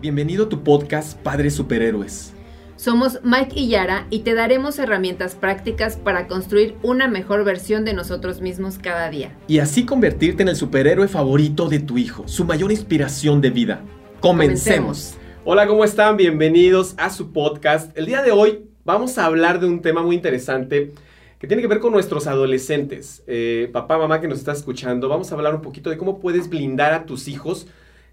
Bienvenido a tu podcast Padres Superhéroes. Somos Mike y Yara y te daremos herramientas prácticas para construir una mejor versión de nosotros mismos cada día. Y así convertirte en el superhéroe favorito de tu hijo, su mayor inspiración de vida. Comencemos. Hola, ¿cómo están? Bienvenidos a su podcast. El día de hoy vamos a hablar de un tema muy interesante que tiene que ver con nuestros adolescentes. Eh, papá, mamá que nos está escuchando, vamos a hablar un poquito de cómo puedes blindar a tus hijos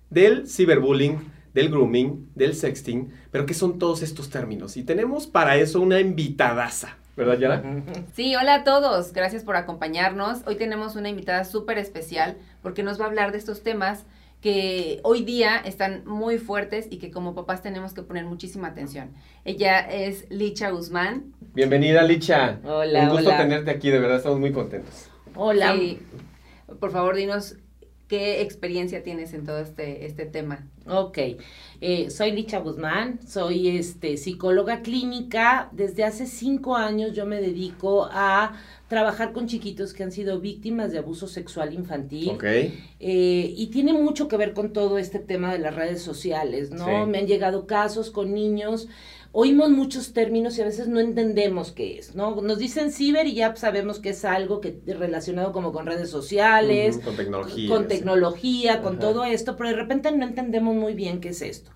del ciberbullying, del grooming, del sexting, pero ¿qué son todos estos términos? Y tenemos para eso una invitadaza. ¿Verdad, Yara? Sí, hola a todos. Gracias por acompañarnos. Hoy tenemos una invitada súper especial porque nos va a hablar de estos temas que hoy día están muy fuertes y que como papás tenemos que poner muchísima atención. Ella es Licha Guzmán. Bienvenida, Licha. Hola, Un gusto hola. tenerte aquí, de verdad, estamos muy contentos. Hola. por favor, dinos qué experiencia tienes en todo este, este tema. Ok, eh, soy Licha Guzmán, soy este, psicóloga clínica. Desde hace cinco años yo me dedico a trabajar con chiquitos que han sido víctimas de abuso sexual infantil. Ok. Eh, y tiene mucho que ver con todo este tema de las redes sociales, ¿no? Sí. Me han llegado casos con niños. Oímos muchos términos y a veces no entendemos qué es, ¿no? Nos dicen ciber y ya sabemos que es algo que relacionado como con redes sociales, con tecnología. con sí. tecnología, con todo esto, pero de repente no entendemos muy bien qué es esto.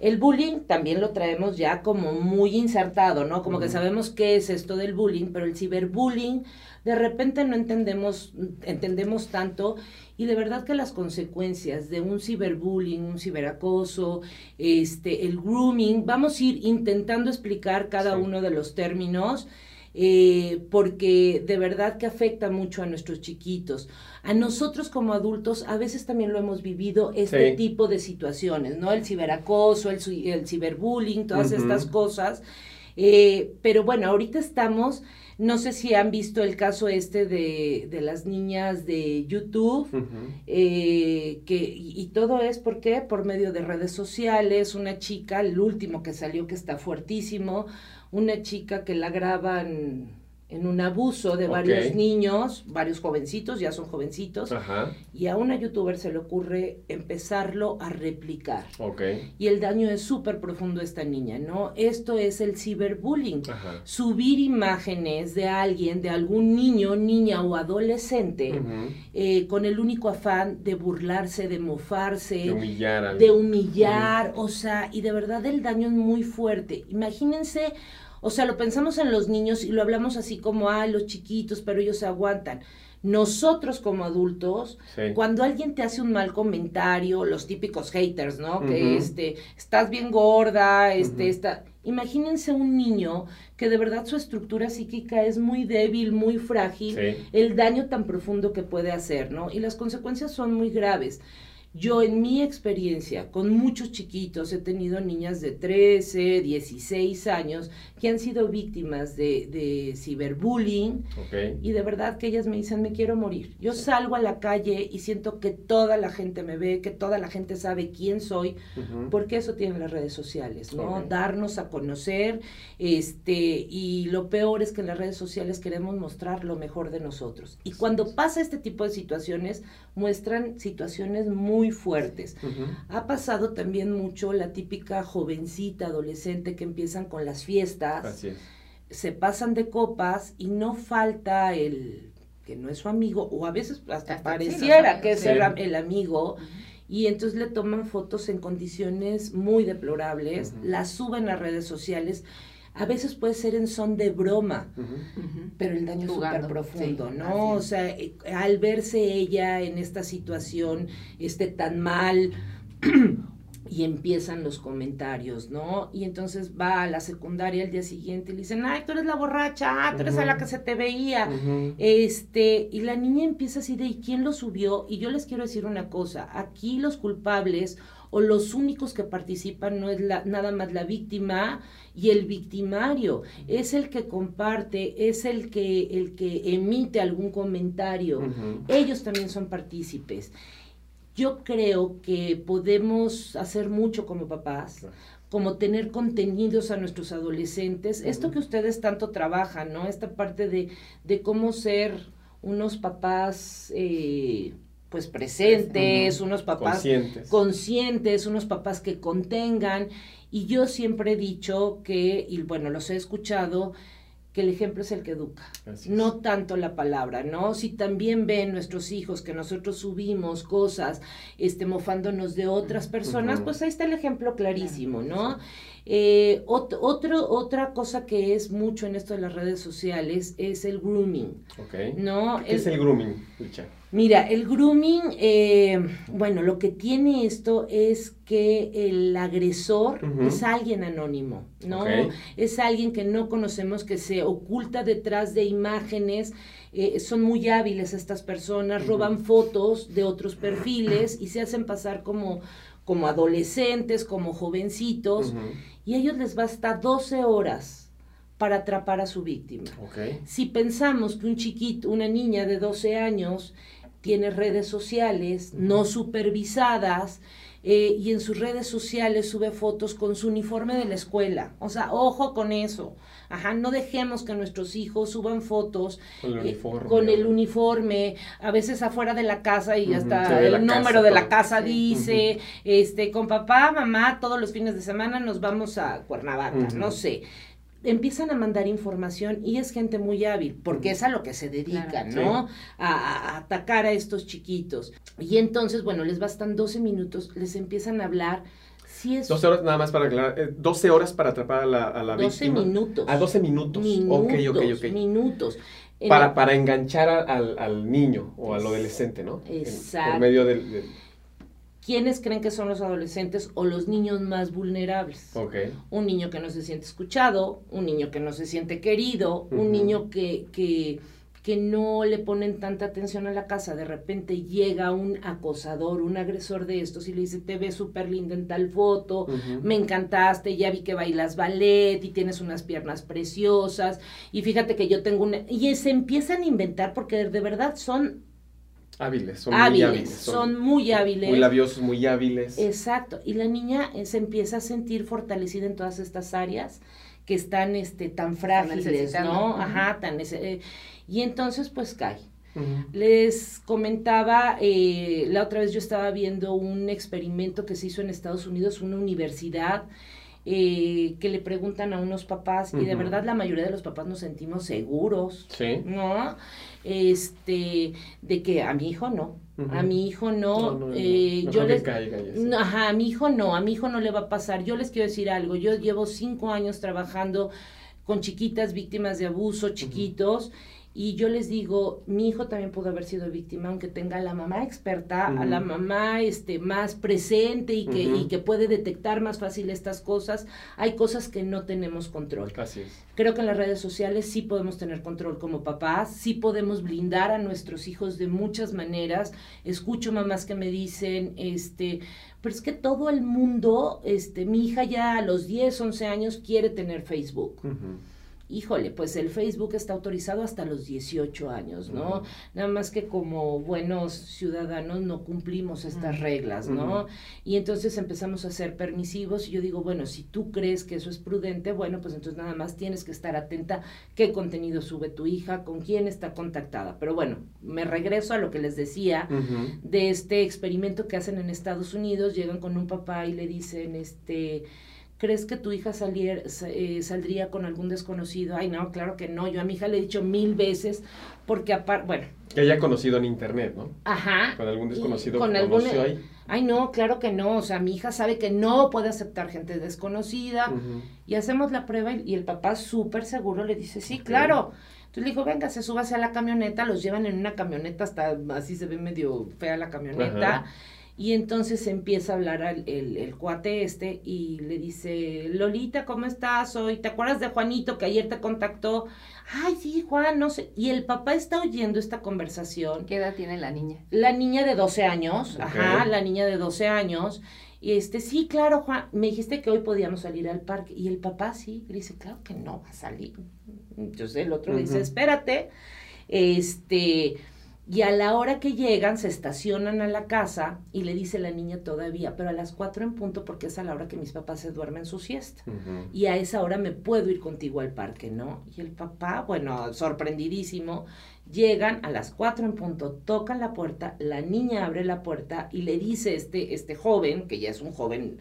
El bullying también lo traemos ya como muy insertado, ¿no? Como que sabemos qué es esto del bullying, pero el ciberbullying de repente no entendemos, entendemos tanto y de verdad que las consecuencias de un ciberbullying, un ciberacoso, este, el grooming, vamos a ir intentando explicar cada Sí. uno de los términos eh, porque de verdad que afecta mucho a nuestros chiquitos. A nosotros como adultos a veces también lo hemos vivido este Sí. tipo de situaciones, ¿no? El ciberacoso, el, el ciberbullying, todas estas cosas. Eh, pero bueno, ahorita estamos, no sé si han visto el caso este de, de las niñas de YouTube, eh, que, y, y todo es ¿por qué? por medio de redes sociales, una chica, el último que salió que está fuertísimo, una chica que la graban en un abuso de varios niños, varios jovencitos, ya son jovencitos, Ajá. y a una youtuber se le ocurre empezarlo a replicar. Ok. Y el daño es súper profundo a esta niña, ¿no? Esto es el ciberbullying Ajá. subir imágenes de alguien, de algún niño, niña o adolescente, eh, con el único afán de burlarse, de mofarse, De humillar de humillar, o sea, y de verdad el daño es muy fuerte. Imagínense, o sea, lo pensamos en los niños y lo hablamos así como, ah, los chiquitos, pero ellos se aguantan. Nosotros como adultos, Sí. cuando alguien te hace un mal comentario, los típicos haters, ¿no? Que este, estás bien gorda, este, Ujú. está. Imagínense un niño que de verdad su estructura psíquica es muy débil, muy frágil, Sí. el daño tan profundo que puede hacer, ¿no? Y las consecuencias son muy graves. Yo en mi experiencia con muchos chiquitos he tenido niñas de 13, 16 años que han sido víctimas de, de ciberbullying y de verdad que ellas me dicen me quiero morir. Yo salgo a la calle y siento que toda la gente me ve, que toda la gente sabe quién soy, porque eso tienen las redes sociales, ¿no? Darnos a conocer, este, y lo peor es que en las redes sociales queremos mostrar lo mejor de nosotros. Y cuando pasa este tipo de situaciones, muestran situaciones muy fuertes. Ha pasado también mucho la típica jovencita, adolescente que empiezan con las fiestas, Así es. se pasan de copas y no falta el que no es su amigo, o a veces hasta Hasta sí, pareciera que es el, amigo, y entonces le toman fotos en condiciones muy deplorables, las suben a redes sociales, a veces puede ser en son de broma, pero el daño es súper profundo, sí, ¿no? O sea, eh, al verse ella en esta situación, este tan mal, y empiezan los comentarios, ¿no? Y entonces va a la secundaria el día siguiente y le dicen, ay, tú eres la borracha, ah, tú eres a la que se te veía. Este, y la niña empieza así de, ¿y quién lo subió? Y yo les quiero decir una cosa, aquí los culpables o los únicos que participan no es la, nada más la víctima y el victimario, es el que comparte, es el que, el que emite algún comentario. Ellos también son partícipes. Yo creo que podemos hacer mucho como papás, como tener contenidos a nuestros adolescentes. Esto que ustedes tanto trabajan, ¿no? Esta parte de, de cómo ser unos papás eh, pues presentes, unos papás conscientes. conscientes, unos papás que contengan. Y yo siempre he dicho que, y bueno, los he escuchado, que el ejemplo es el que educa, no tanto la palabra, ¿no? Si también ven nuestros hijos que nosotros subimos cosas, este, mofándonos de otras personas, pues ahí está el ejemplo clarísimo, ¿no? Eh, otro, otra cosa que es mucho en esto de las redes sociales es el grooming. ¿no? ¿Qué es el grooming, Mira, el grooming, eh, bueno, lo que tiene esto es que el agresor es alguien anónimo, ¿no? Es alguien que no conocemos, que se oculta detrás de imágenes. Eh, son muy hábiles estas personas, roban fotos de otros perfiles y se hacen pasar como, como adolescentes, como jovencitos, y a ellos les basta 12 horas para atrapar a su víctima. Si pensamos que un chiquito, una niña de 12 años, tiene redes sociales no supervisadas eh, y en sus redes sociales sube fotos con su uniforme de la escuela. O sea, ojo con eso. Ajá, no dejemos que nuestros hijos suban fotos con el, eh, uniforme, con el uniforme, a veces afuera de la casa y hasta el número de la casa dice, este, con papá, mamá, todos los fines de semana nos vamos a Cuernavaca, no sé empiezan a mandar información y es gente muy hábil, porque es a lo que se dedican, ¿no? A, atacar a estos chiquitos. Y entonces, bueno, les bastan 12 minutos, les empiezan a hablar. Si es... 12 horas nada más para aclarar, 12 eh, horas para atrapar a la, a la 12 minutos. A 12 minutos. Minutos. Ok, ok, ok. Minutos. Para, para enganchar al, al, niño o al adolescente, ¿no? Exacto. por medio del ¿Quiénes creen que son los adolescentes o los niños más vulnerables? Un niño que no se siente escuchado, un niño que no se siente querido, un niño que, que, que, no le ponen tanta atención a la casa. De repente llega un acosador, un agresor de estos y le dice, te ves súper linda en tal foto, me encantaste, ya vi que bailas ballet y tienes unas piernas preciosas y fíjate que yo tengo una... Y se empiezan a inventar porque de verdad son Hábiles, son muy hábiles. Son, muy hábiles. Muy labiosos, muy hábiles. Exacto. Y la niña eh, se empieza a sentir fortalecida en todas estas áreas que están este, tan frágiles, ¿no? Ajá, tan... Eh, y entonces pues cae. Les comentaba, eh, la otra vez yo estaba viendo un experimento que se hizo en Estados Unidos, una universidad, que le preguntan a unos papás, y de verdad la mayoría de los papás nos sentimos seguros, ¿Sí? ¿no? este, de que a mi hijo no, a mi hijo no, eh, yo les, ajá, a mi hijo no, a mi hijo no le va a pasar. Yo les quiero decir algo, yo llevo cinco años trabajando con chiquitas víctimas de abuso, chiquitos, y yo les digo, mi hijo también pudo haber sido víctima, aunque tenga a la mamá experta, a la mamá este, más presente y que, y que puede detectar más fácil estas cosas. Hay cosas que no tenemos control. Así es. Creo que en las redes sociales sí podemos tener control como papás, sí podemos blindar a nuestros hijos de muchas maneras. Escucho mamás que me dicen, este, pero es que todo el mundo, este, mi hija ya a los 10, 11 años quiere tener Facebook híjole, pues el Facebook está autorizado hasta los 18 años, ¿no? Nada más que como buenos ciudadanos no cumplimos estas reglas, ¿no? Y entonces empezamos a ser permisivos y yo digo, bueno, si tú crees que eso es prudente, bueno, pues entonces nada más tienes que estar atenta qué contenido sube tu hija, con quién está contactada. Pero bueno, me regreso a lo que les decía de este experimento que hacen en Estados Unidos, llegan con un papá y le dicen, este, ¿Crees que tu hija eh, saldría con algún desconocido? Ay, no, claro que no. Yo a mi hija le he dicho mil veces, porque aparte, bueno. Que haya conocido en internet, ¿no? Ajá. Con algún desconocido con algún... ahí. Ay, no, claro que no. O sea, mi hija sabe que no puede aceptar gente desconocida. Y hacemos la prueba y, el papá súper seguro le dice, sí, claro. Entonces le dijo, venga, se súbase a la camioneta, los llevan en una camioneta, hasta así se ve medio fea la camioneta. Y entonces empieza a hablar al, el, el, cuate este y le dice, Lolita, ¿cómo estás hoy? ¿Te acuerdas de Juanito que ayer te contactó? Ay, sí, Juan, no sé. Y el papá está oyendo esta conversación. ¿Qué edad tiene la niña? La niña de 12 años, ajá, la niña de 12 años. Y este, sí, claro, Juan, me dijiste que hoy podíamos salir al parque. Y el papá sí, le dice, claro que no va a salir. Entonces el otro le dice, espérate, este Y a la hora que llegan, se estacionan a la casa y le dice la niña todavía, pero a las cuatro en punto porque es a la hora que mis papás se duermen su siesta. Y a esa hora me puedo ir contigo al parque, ¿no? Y el papá, bueno, sorprendidísimo, llegan a las cuatro en punto, tocan la puerta, la niña abre la puerta y le dice este, este joven, que ya es un joven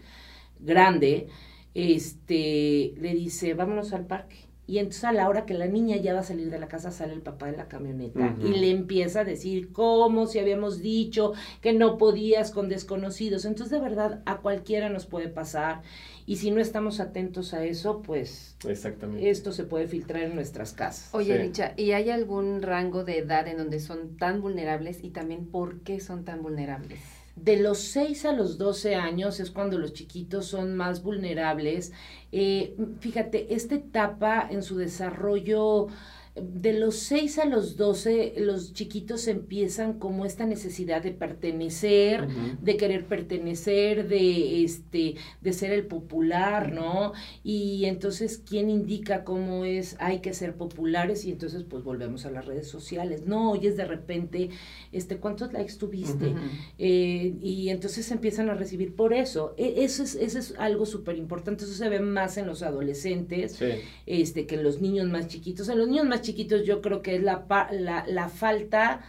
grande, este, le dice, vámonos al parque. Y entonces a la hora que la niña ya va a salir de la casa, sale el papá de la camioneta y le empieza a decir cómo si habíamos dicho que no podías con desconocidos. Entonces de verdad a cualquiera nos puede pasar y si no estamos atentos a eso, pues Exactamente. esto se puede filtrar en nuestras casas. Oye, Richa, ¿y hay algún rango de edad en donde son tan vulnerables y también por qué son tan vulnerables? De los 6 a los 12 años es cuando los chiquitos son más vulnerables. Eh, fíjate, esta etapa en su desarrollo de los 6 a los 12, los chiquitos empiezan como esta necesidad de pertenecer, de querer pertenecer, de este, de ser el popular, ¿no? Y entonces, ¿quién indica cómo es? Hay que ser populares, y entonces, pues volvemos a las redes sociales. No oyes de repente, este, ¿cuántos likes tuviste? Eh, y entonces empiezan a recibir por eso. E, eso es, eso es algo súper importante. Eso se ve más en los adolescentes, este, que en los niños más chiquitos. En los niños más chiquitos yo creo que es la, la, la falta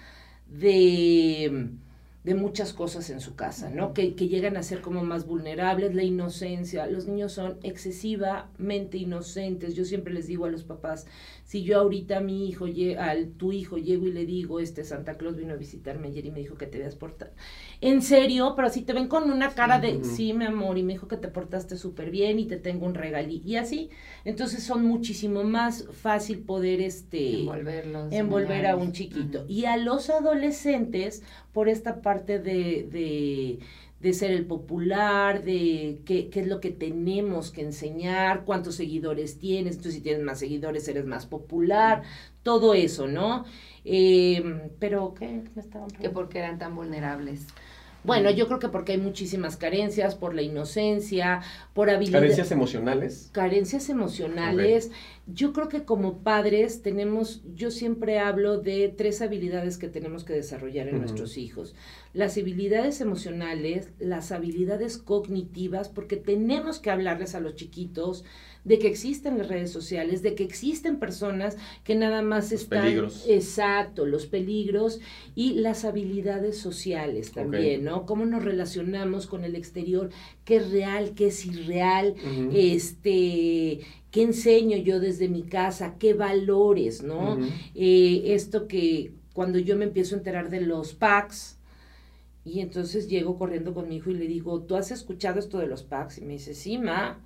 de, de, muchas cosas en su casa, ¿no? Que, que, llegan a ser como más vulnerables, la inocencia. Los niños son excesivamente inocentes. Yo siempre les digo a los papás, si yo ahorita a mi hijo, al tu hijo llego y le digo, este Santa Claus vino a visitarme ayer y me dijo que te veas portar. En serio, pero si te ven con una cara de, sí, mi amor, y me dijo que te portaste súper bien y te tengo un regalí. Y así, entonces son muchísimo más fácil poder este Envolverlos, envolver a un chiquito. Y a los adolescentes, por esta parte de, de de ser el popular, de qué, qué, es lo que tenemos que enseñar, cuántos seguidores tienes, tú si tienes más seguidores eres más popular, todo eso, ¿no? Eh, pero, ¿qué me estaban Que porque eran tan vulnerables. Bueno, yo creo que porque hay muchísimas carencias, por la inocencia, por habilidades. ¿Carencias emocionales? Carencias emocionales. Yo creo que como padres tenemos, yo siempre hablo de tres habilidades que tenemos que desarrollar en nuestros hijos. Las habilidades emocionales, las habilidades cognitivas, porque tenemos que hablarles a los chiquitos de que existen las redes sociales, de que existen personas que nada más los están... Peligros. Exacto, los peligros y las habilidades sociales también, okay. ¿no? Cómo nos relacionamos con el exterior, qué es real, qué es irreal, uh -huh. este qué enseño yo desde mi casa, qué valores, ¿no? Uh -huh. eh, esto que cuando yo me empiezo a enterar de los packs, y entonces llego corriendo con mi hijo y le digo, ¿tú has escuchado esto de los packs? Y me dice, sí, ma.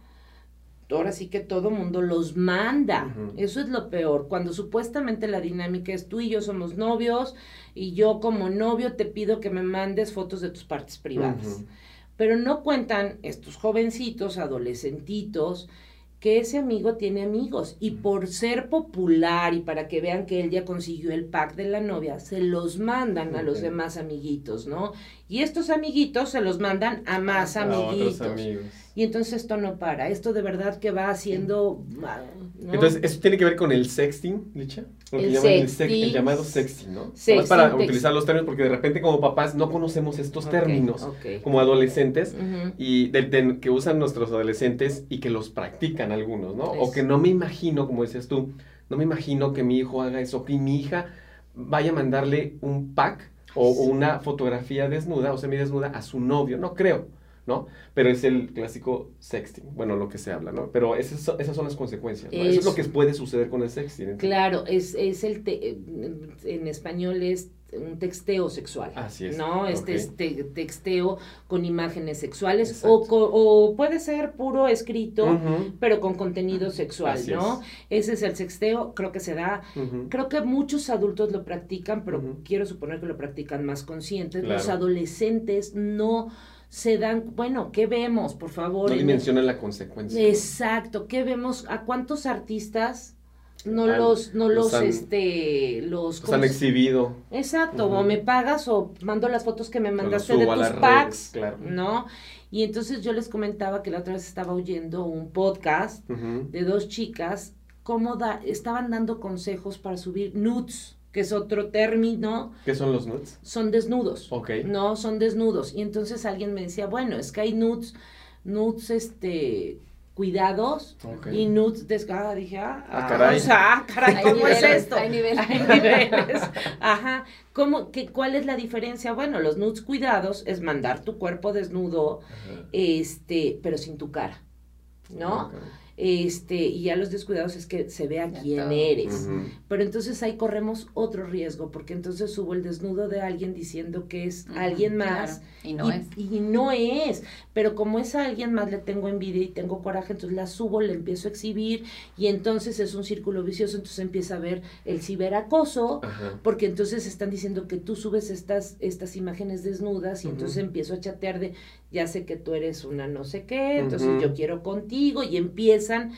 Ahora sí que todo mundo los manda. Uh -huh. Eso es lo peor. Cuando supuestamente la dinámica es tú y yo somos novios y yo como novio te pido que me mandes fotos de tus partes privadas. Uh -huh. Pero no cuentan estos jovencitos, adolescentitos, que ese amigo tiene amigos y por ser popular y para que vean que él ya consiguió el pack de la novia, se los mandan okay. a los demás amiguitos, ¿no? Y estos amiguitos se los mandan a más a amiguitos. amigos. Y entonces esto no para, esto de verdad que va haciendo... ¿no? Entonces, ¿eso tiene que ver con el sexting, Licha? Lo que el, llaman llamado sexting, ¿no? Sexting, para utilizar los términos, porque de repente como papás no conocemos estos términos okay. como adolescentes Uh -huh. y de, de, que usan nuestros adolescentes y que los practican algunos, ¿no? Eso. O que no me imagino, como decías tú, no me imagino que mi hijo haga eso, que mi hija vaya a mandarle un pack o, o una fotografía desnuda o semidesnuda a su novio, no creo. ¿No? Pero es el clásico sexting, bueno, lo que se habla, ¿no? Pero esas, son- esas son las consecuencias, ¿no? Eso es lo que puede suceder con el sexting. Claro, es, es el te- en español es un texteo sexual. Así es, ¿No? Este ok. es te- texteo con imágenes sexuales o, o puede ser puro escrito, pero con contenido sexual, Así ¿no? Ese es el sexteo, creo que se da. Creo que muchos adultos lo practican, pero quiero suponer que lo practican más conscientes. Los adolescentes no se dan, bueno, ¿qué vemos, por favor? No En- dimensionan la consecuencia. Exacto, ¿qué vemos? ¿A cuántos artistas no Han- los, no los los, han- este, los... Los han exhibido. Exacto, o me pagas o mando las fotos que me mandaste de tus redes, packs, claro. ¿no? Y entonces yo les comentaba que la otra vez estaba oyendo un podcast de dos chicas, cómo da, estaban dando consejos para subir nudes, que es otro término. ¿Qué son los nudes? Son desnudos. Ok. No, son desnudos. Y entonces alguien me decía, bueno, es que hay nudes, nudes, este, cuidados Ok. y nudes desgadas. Dije, ah, Ah, ah, caray. o sea, ah, caray, ¿cómo es esto? hay niveles. Hay niveles. Ajá. ¿Cómo, qué, ¿Cuál es la diferencia? Bueno, los nudes cuidados es mandar tu cuerpo desnudo, Ajá. este, pero sin tu cara, ¿no? Ok. Este, y ya los descuidados es que se vea Ya quién todo. eres. Pero entonces ahí corremos otro riesgo, porque entonces hubo el desnudo de alguien diciendo que es alguien más. claro, Y no y, es. y no es, pero como es a alguien más le tengo envidia y tengo coraje, entonces la subo, le empiezo a exhibir y entonces es un círculo vicioso, entonces empieza a ver el ciberacoso, Ajá. porque entonces están diciendo que tú subes estas, estas imágenes desnudas y entonces empiezo a chatear de, ya sé que tú eres una no sé qué, entonces yo quiero contigo y empiezan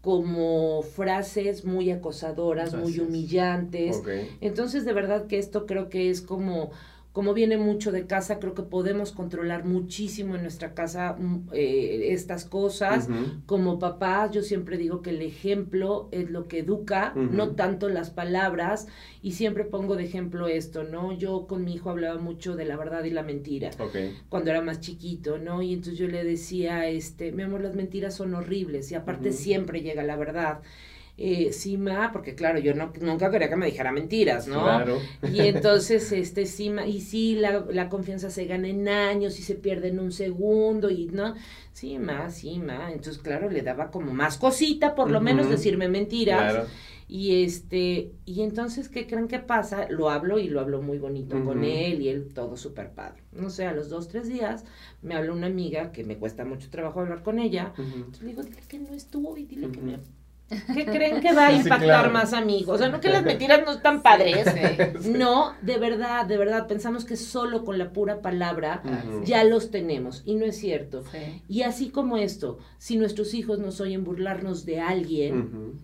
como frases muy acosadoras, muy es. humillantes. Entonces, de verdad que esto creo que es como, como viene mucho de casa, creo que podemos controlar muchísimo en nuestra casa mm, eh, estas cosas. Como papás, yo siempre digo que el ejemplo es lo que educa, no tanto las palabras, y siempre pongo de ejemplo esto, ¿no? Yo con mi hijo hablaba mucho de la verdad y la mentira cuando era más chiquito, ¿no? Y entonces yo le decía, este, mi amor, las mentiras son horribles y aparte siempre llega la verdad. Eh, sí, ma, porque claro, yo no, nunca quería que me dijera mentiras, ¿no? Claro. Y entonces, este, sí, ma, y sí, la, la confianza se gana en años y se pierde en un segundo, y no, sí, ma, sí, ma. Entonces, claro, le daba como más cosita, por lo menos decirme mentiras. Claro. Y este, y entonces, ¿qué creen que pasa? Lo hablo y lo hablo muy bonito con él y él todo súper padre. No sé, a los dos, tres días me habla una amiga que me cuesta mucho trabajo hablar con ella. Entonces le digo, dile que no estuvo y dile que me... ¿Qué creen que va a Sí, impactar claro. más amigos? O sea, no que las mentiras no están padres. Sí. No, de verdad, de verdad, pensamos que solo con la pura palabra Ujú. ya los tenemos y no es cierto. Sí. Y así como esto, si nuestros hijos nos oyen burlarnos de alguien,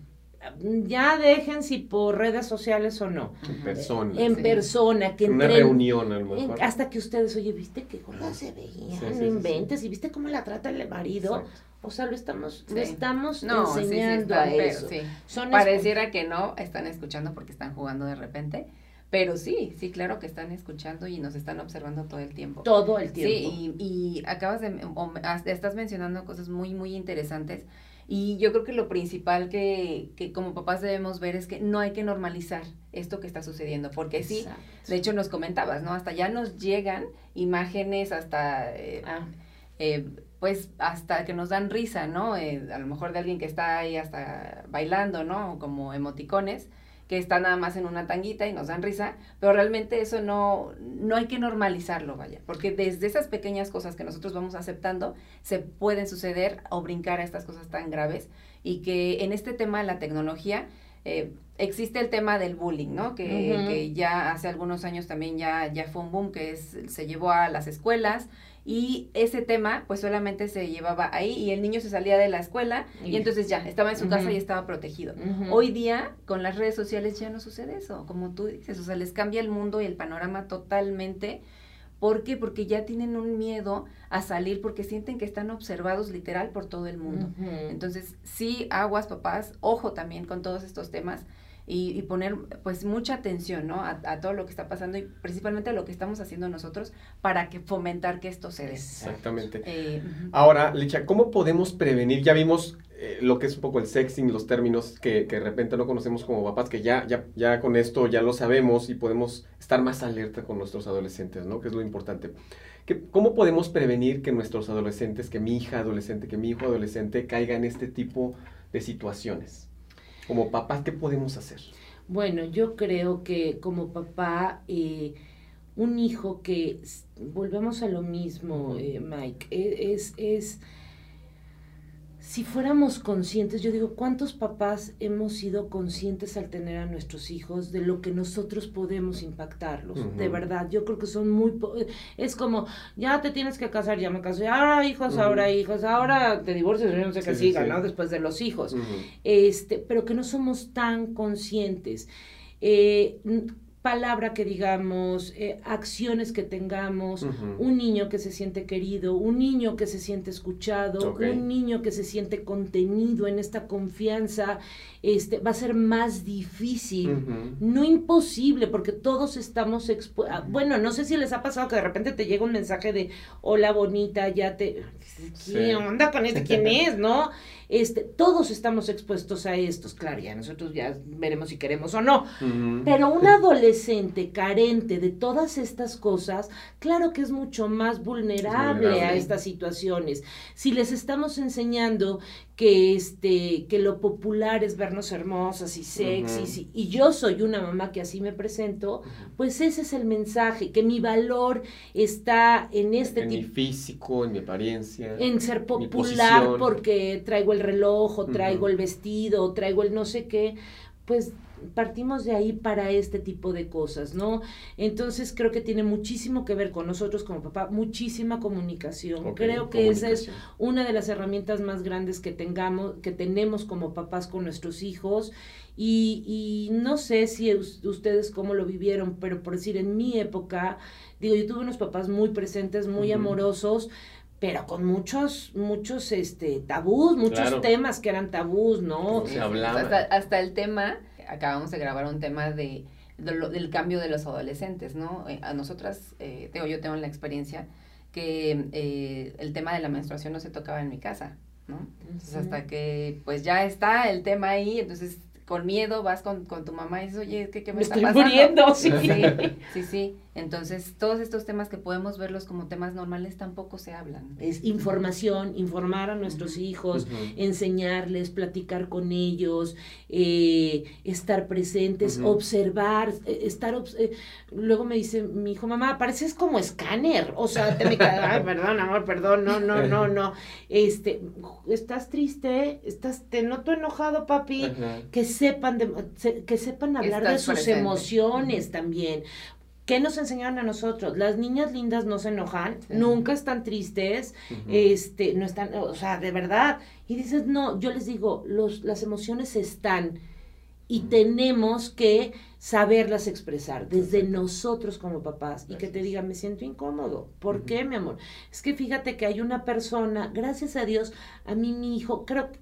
ya dejen si por redes sociales o no. En persona. En Sí. persona, que Una entren- reunión a lo en- hasta que ustedes, oye, ¿viste qué gorda se veía? Sí, sí, no sí, sí. inventes, ¿y viste cómo la trata el marido? Exacto. O sea, lo estamos, Sí. le estamos No, sí, sí, enseñando están, a eso. sí. Son Pareciera que no están escuchando porque están jugando de repente, pero sí, sí, claro que están escuchando y nos están observando todo el tiempo. todo el tiempo. Sí, y, y acabas de, o estás mencionando cosas muy, muy interesantes. Y yo creo que lo principal que, que como papás debemos ver es que no hay que normalizar esto que está sucediendo, porque sí, de hecho nos comentabas, ¿no? Hasta ya nos llegan imágenes hasta, eh, Ah, eh, pues, hasta que nos dan risa, ¿no? Eh, a lo mejor de alguien que está ahí hasta bailando, ¿no? Como emoticones, que está nada más en una tanguita y nos dan risa, pero realmente eso no, no hay que normalizarlo, vaya, porque desde esas pequeñas cosas que nosotros vamos aceptando, se pueden suceder o brincar a estas cosas tan graves y que en este tema de la tecnología eh, existe el tema del bullying, ¿no? Que, ya hace algunos años también ya, ya fue un boom que es, se llevó a las escuelas y ese tema pues solamente se llevaba ahí y el niño se salía de la escuela y, Y- entonces ya estaba en su casa y estaba protegido. Hoy día, con las redes sociales ya no sucede eso, como tú dices, o sea, les cambia el mundo y el panorama totalmente. ¿Por qué? Porque ya tienen un miedo a salir porque sienten que están observados literal por todo el mundo. Entonces, sí, aguas, papás, ojo también con todos estos temas y, y poner pues mucha atención, ¿no? A, a todo lo que está pasando y principalmente a lo que estamos haciendo nosotros para que fomentar que esto se dé. Exactamente. Eh. Ahora, Licha, ¿cómo podemos prevenir? Ya vimos eh, lo que es un poco el sexting, los términos que, que de repente no conocemos como papás, que ya, ya, ya con esto ya lo sabemos y podemos estar más alerta con nuestros adolescentes, ¿no? Que es lo importante. ¿Qué- ¿Cómo podemos prevenir que nuestros adolescentes, que mi hija adolescente, que mi hijo adolescente caiga en este tipo de situaciones? Como papás, ¿qué podemos hacer? Bueno, yo creo que como papá, eh, un hijo que, volvemos a lo mismo, eh, Mike, e- es, es, si fuéramos conscientes, yo digo, ¿cuántos papás hemos sido conscientes al tener a nuestros hijos de lo que nosotros podemos impactarlos? De verdad, yo creo que son muy... po- Es como, ya te tienes que casar, ya me casé, ahora hijos, ahora hijos, ahora te divorcias, yo no sé qué Sí, siga, sí. ¿no? Después de los hijos este, pero que no somos tan conscientes. Eh, palabra que digamos, eh, acciones que tengamos, un niño que se siente querido, un niño que se siente escuchado, un niño que se siente contenido en esta confianza, este, va a ser más difícil, no imposible, porque todos estamos expuestos. Ah, bueno, no sé si les ha pasado que de repente te llega un mensaje de, hola bonita, ya te... ¿Qué onda con este? ¿Quién es? ¿No? Este, todos estamos expuestos a estos, claro, ya nosotros ya veremos si queremos o no, pero un adolescente carente de todas estas cosas, claro que es mucho más vulnerable, a estas situaciones. Si les estamos enseñando que este que lo popular es vernos hermosas y sexys y, yo soy una mamá que así me presento, pues ese es el mensaje, que mi valor está en este tipo. En mi físico, en mi apariencia. En ser popular porque traigo el reloj, o traigo el vestido, o traigo el no sé qué, pues partimos de ahí para este tipo de cosas, ¿no? Entonces creo que tiene muchísimo que ver con nosotros como papá, muchísima comunicación. creo que esa es una de las herramientas más grandes que tengamos, que tenemos como papás con nuestros hijos. Y, y no sé si ustedes cómo lo vivieron, pero por decir, en mi época, digo, yo tuve unos papás muy presentes, muy amorosos, pero con muchos, muchos este, tabús, muchos temas que eran tabús, ¿no? Se hablaba. Hasta, el tema, acabamos de grabar un tema de, del cambio de los adolescentes, ¿no? Eh, a nosotras, eh, yo tengo la experiencia que eh, el tema de la menstruación no se tocaba en mi casa, ¿no? Entonces, hasta que pues ya está el tema ahí, entonces con miedo vas con, con tu mamá y dices, oye, ¿qué, qué me, me está estoy pasando? Muriendo, sí. sí, sí, Entonces, todos estos temas que podemos verlos como temas normales tampoco se hablan. Es información, informar a nuestros hijos, enseñarles, platicar con ellos, eh, estar presentes, observar, eh, estar... Eh, luego me dice mi hijo, mamá, pareces como escáner. O sea, te me ay, perdón, amor, perdón, no, no, no, no. Este, ¿estás triste? ¿Estás, te noto enojado, papi? Que sepan, de, que sepan hablar de sus emociones también. ¿Qué nos enseñaron a nosotros? Las niñas lindas no se enojan, nunca están tristes, este, no están, o sea, de verdad. Y dices, no, yo les digo, los, las emociones están y tenemos que saberlas expresar desde nosotros como papás y que te diga, me siento incómodo. ¿Por qué, mi amor? Es que fíjate que hay una persona, gracias a Dios, a mí mi hijo, creo que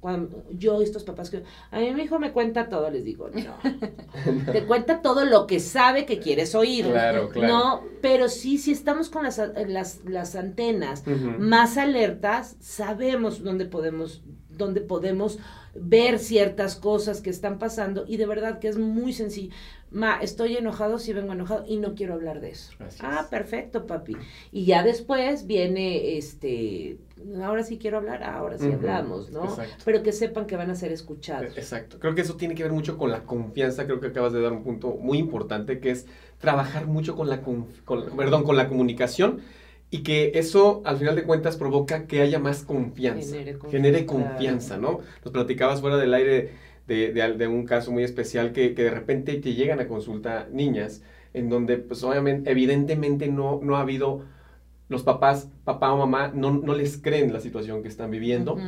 cuando yo, estos papás que, a mí mi hijo me cuenta todo, les digo, no, te cuenta todo lo que sabe que quieres oír, claro, claro. no, pero sí, si estamos con las, las, las antenas más alertas, sabemos dónde podemos, dónde podemos ver ciertas cosas que están pasando y de verdad que es muy sencillo. Ma, estoy enojado si vengo enojado y no quiero hablar de eso. ah, perfecto, papi. Y ya después viene este ahora sí quiero hablar, ahora sí hablamos, ¿no? Pero que sepan que van a ser escuchados. Exacto. Creo que eso tiene que ver mucho con la confianza. Creo que acabas de dar un punto muy importante que es trabajar mucho con la, perdón, con la comunicación y que eso al final de cuentas provoca que haya más confianza. Genere confianza, ¿no? Nos platicabas fuera del aire de, de, un caso muy especial que, que, de repente te llegan a consulta niñas en donde pues obviamente, evidentemente no, no ha habido los papás, papá o mamá, no, no les creen la situación que están viviendo.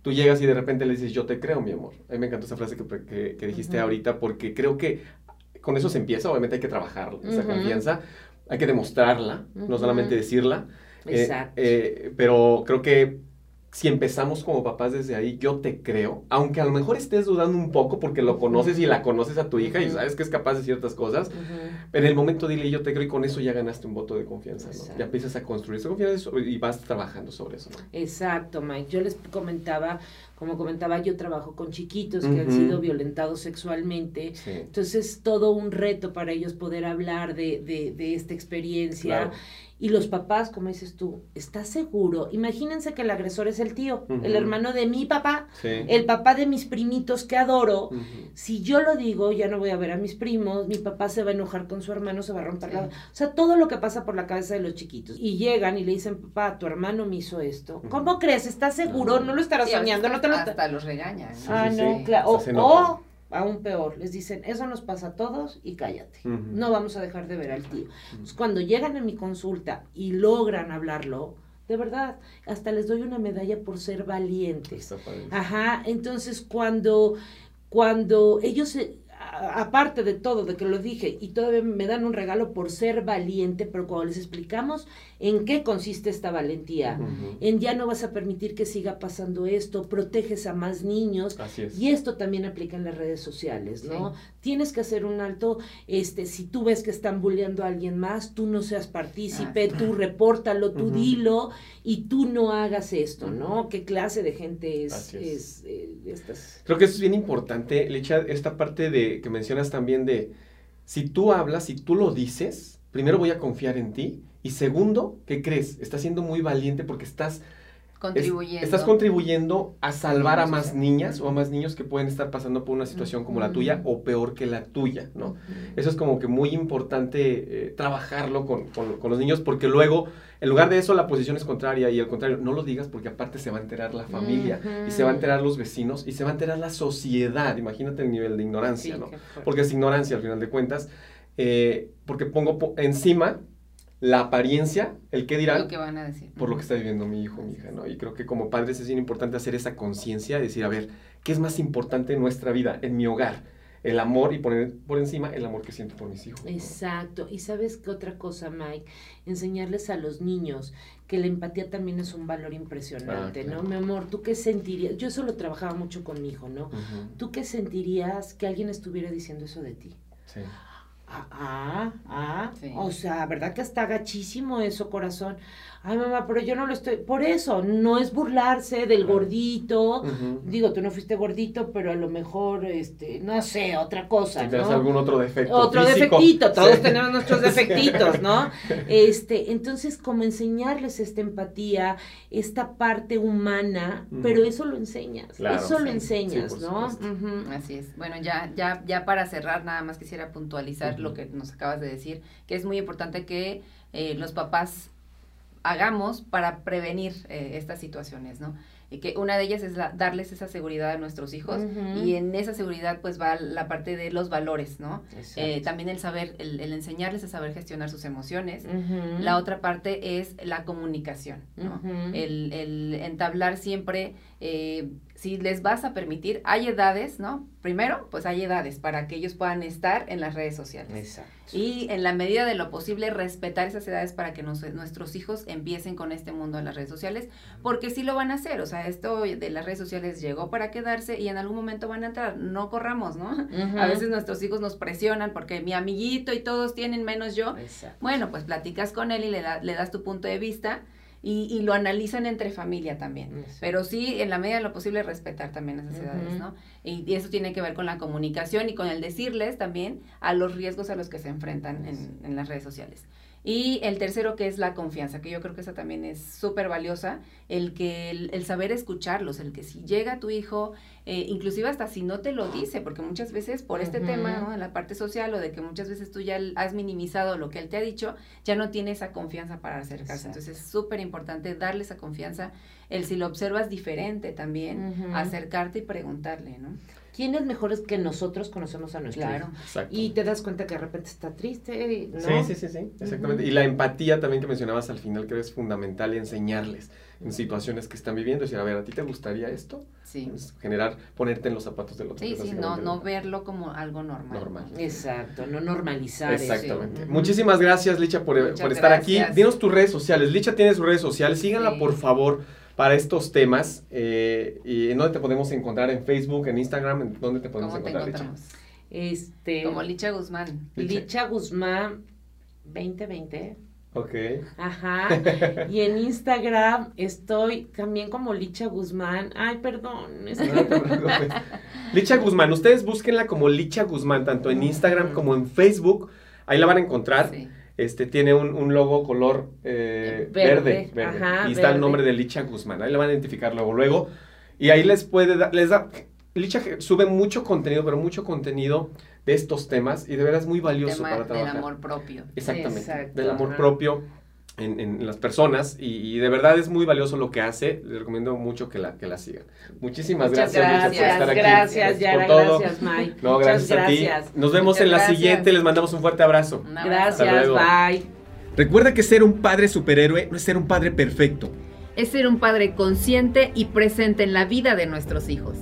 Tú llegas y de repente le dices, yo te creo, mi amor. A mí me encantó esa frase que, que, dijiste ahorita porque creo que con eso se empieza. Obviamente hay que trabajar esa confianza, hay que demostrarla, no solamente decirla. Eh, Exacto. Eh, pero creo que si empezamos como papás desde ahí, yo te creo, aunque a lo mejor estés dudando un poco porque lo conoces y la conoces a tu hija y sabes que es capaz de ciertas cosas, pero en el momento dile yo te creo y con eso ya ganaste un voto de confianza, ¿no? Ya empiezas a construir esa confianza y vas trabajando sobre eso, ¿no? Exacto, Mike. Yo les comentaba, como comentaba, yo trabajo con chiquitos que han sido violentados sexualmente, entonces todo un reto para ellos poder hablar de, de, de esta experiencia. Y los papás, como dices tú, ¿estás seguro? Imagínense que el agresor es el tío, el hermano de mi papá, el papá de mis primitos que adoro. Si yo lo digo, ya no voy a ver a mis primos, mi papá se va a enojar con su hermano, se va a romper la... O sea, todo lo que pasa por la cabeza de los chiquitos. Y llegan y le dicen, papá, tu hermano me hizo esto. ¿Cómo crees? ¿Estás seguro? No, lo estarás soñando, no te lo... Hasta los regañan. Ah, no, claro. O, aún peor, les dicen, eso nos pasa a todos y cállate, no vamos a dejar de ver al tío. cuando llegan a mi consulta y logran hablarlo, de verdad, hasta les doy una medalla por ser valientes. Ajá, entonces cuando, cuando ellos aparte de todo, de que lo dije, y todavía me dan un regalo por ser valiente, pero cuando les explicamos en qué consiste esta valentía, en ya no vas a permitir que siga pasando esto, proteges a más niños, y esto también aplica en las redes sociales, ¿no? Tienes que hacer un alto, este, si tú ves que están bulleando a alguien más, tú no seas partícipe, ah, tú repórtalo, tú dilo, y tú no hagas esto, ¿no? ¿Qué clase de gente es, es. Eh, estas? Creo que eso es bien importante, Licha, esta parte de que mencionas también de, si tú hablas, si tú lo dices, primero voy a confiar en ti, y segundo, ¿qué crees? Estás siendo muy valiente porque estás Contribuyendo. estás contribuyendo a salvar a más niñas o a más niños que pueden estar pasando por una situación como la tuya o peor que la tuya, ¿no? Eso es como que muy importante eh, trabajarlo con, los niños porque luego, en lugar de eso, la posición es contraria y al contrario, no lo digas porque aparte se va a enterar la familia y se va a enterar los vecinos y se va a enterar la sociedad. Imagínate el nivel de ignorancia, ¿no? Porque es ignorancia al final de cuentas. Eh, porque pongo encima la apariencia, el qué dirán, lo que van a decir. por lo que está viviendo mi hijo, mi hija, ¿no? Y creo que como padres es bien importante hacer esa conciencia y decir, a ver, ¿qué es más importante en nuestra vida, en mi hogar? El amor y poner por encima el amor que siento por mis hijos. Exacto. Y sabes qué otra cosa, Mike, enseñarles a los niños que la empatía también es un valor impresionante, ah, ¿no? Mi amor, ¿tú qué sentirías? Yo eso lo trabajaba mucho con mi hijo, ¿no? ¿Tú qué sentirías que alguien estuviera diciendo eso de ti? Sí Ah, ah, o sea, ¿verdad que está gachísimo eso, corazón? ay mamá, pero yo no lo estoy, por eso, no es burlarse del gordito, digo, tú no fuiste gordito, pero a lo mejor, este, no sé, otra cosa, ¿no? algún otro defecto Otro defectito, todos tenemos nuestros defectitos, ¿no? Este, entonces, como enseñarles esta empatía, esta parte humana, pero eso lo enseñas, eso lo enseñas, ¿no? Así es. Bueno, ya, ya, ya para cerrar, nada más quisiera puntualizar lo que nos acabas de decir, que es muy importante que eh, los papás hagamos para prevenir eh, estas situaciones, ¿no? Y que una de ellas es darles esa seguridad a nuestros hijos y en esa seguridad pues va la parte de los valores, ¿no? Eh, también el saber, el, enseñarles a saber gestionar sus emociones. La otra parte es la comunicación, ¿no? el, el, entablar siempre eh, si les vas a permitir, hay edades, ¿no? Primero, pues hay edades para que ellos puedan estar en las redes sociales. Exacto. Y en la medida de lo posible, respetar esas edades para que nuestros hijos empiecen con este mundo de las redes sociales, porque sí lo van a hacer. O sea, esto de las redes sociales llegó para quedarse y en algún momento van a entrar. No corramos, ¿no? A veces nuestros hijos nos presionan porque mi amiguito y todos tienen menos yo. Exacto. Bueno, pues platicas con él y le, le das tu punto de vista y, y lo analizan entre familia también. Pero sí, en la medida de lo posible, respetar también esas edades, ¿no? Y, eso tiene que ver con la comunicación y con el decirles también a los riesgos a los que se enfrentan en, en las redes sociales. Y el tercero que es la confianza, que yo creo que esa también es súper valiosa, el que el, saber escucharlos, el que si llega tu hijo, eh, inclusive hasta si no te lo dice, porque muchas veces por este tema, ¿no? En la parte social o de que muchas veces tú ya has minimizado lo que él te ha dicho, ya no tiene esa confianza para acercarse. Entonces es súper importante darle esa confianza, el si lo observas diferente también, acercarte y preguntarle, ¿no? ¿Quiénes mejores que nosotros conocemos a nuestro claro. Y te das cuenta que de repente está triste, ¿no? Sí, sí, sí, sí, exactamente. Y la empatía también que mencionabas al final creo es fundamental enseñarles en situaciones que están viviendo. Decir, a ver, ¿a ti te gustaría esto? Sí. generar, ponerte en los zapatos del otro. Sí, sí, no, no verlo como algo normal. Normal. Exacto, no normalizar Exactamente. Muchísimas gracias, Licha, por, por estar aquí. Dinos tus redes sociales. Licha tiene sus redes sociales. Síganla, por favor para estos temas. Eh, ¿Y en dónde te podemos encontrar? ¿En Facebook, en Instagram? ¿En dónde te podemos encontrar, Licha? Este, Como Licha Guzmán. Licha, Guzmán 2020. Ok. Ajá. y en Instagram estoy también como Licha Guzmán. Ay, perdón. Licha Guzmán, ustedes búsquenla como Licha Guzmán, tanto en Instagram como en Facebook. Ahí la van a encontrar. Sí este, tiene un, logo color eh, verde, y está el nombre de Licha Guzmán. Ahí le van a identificar luego. Luego, y ahí les puede dar, les da, Licha sube mucho contenido, pero mucho contenido de estos temas y de verdad es muy valioso para trabajar. Del amor propio. Exactamente, del amor propio en, las personas y, de verdad es muy valioso lo que hace. Les recomiendo mucho que la, que la sigan. Muchísimas gracias, gracias, por estar aquí. Gracias, Yara, gracias, Mike. No, gracias, a ti. Nos vemos en la siguiente. Les mandamos un fuerte abrazo. Gracias, bye. Recuerda que ser un padre superhéroe no es ser un padre perfecto. Es ser un padre consciente y presente en la vida de nuestros hijos.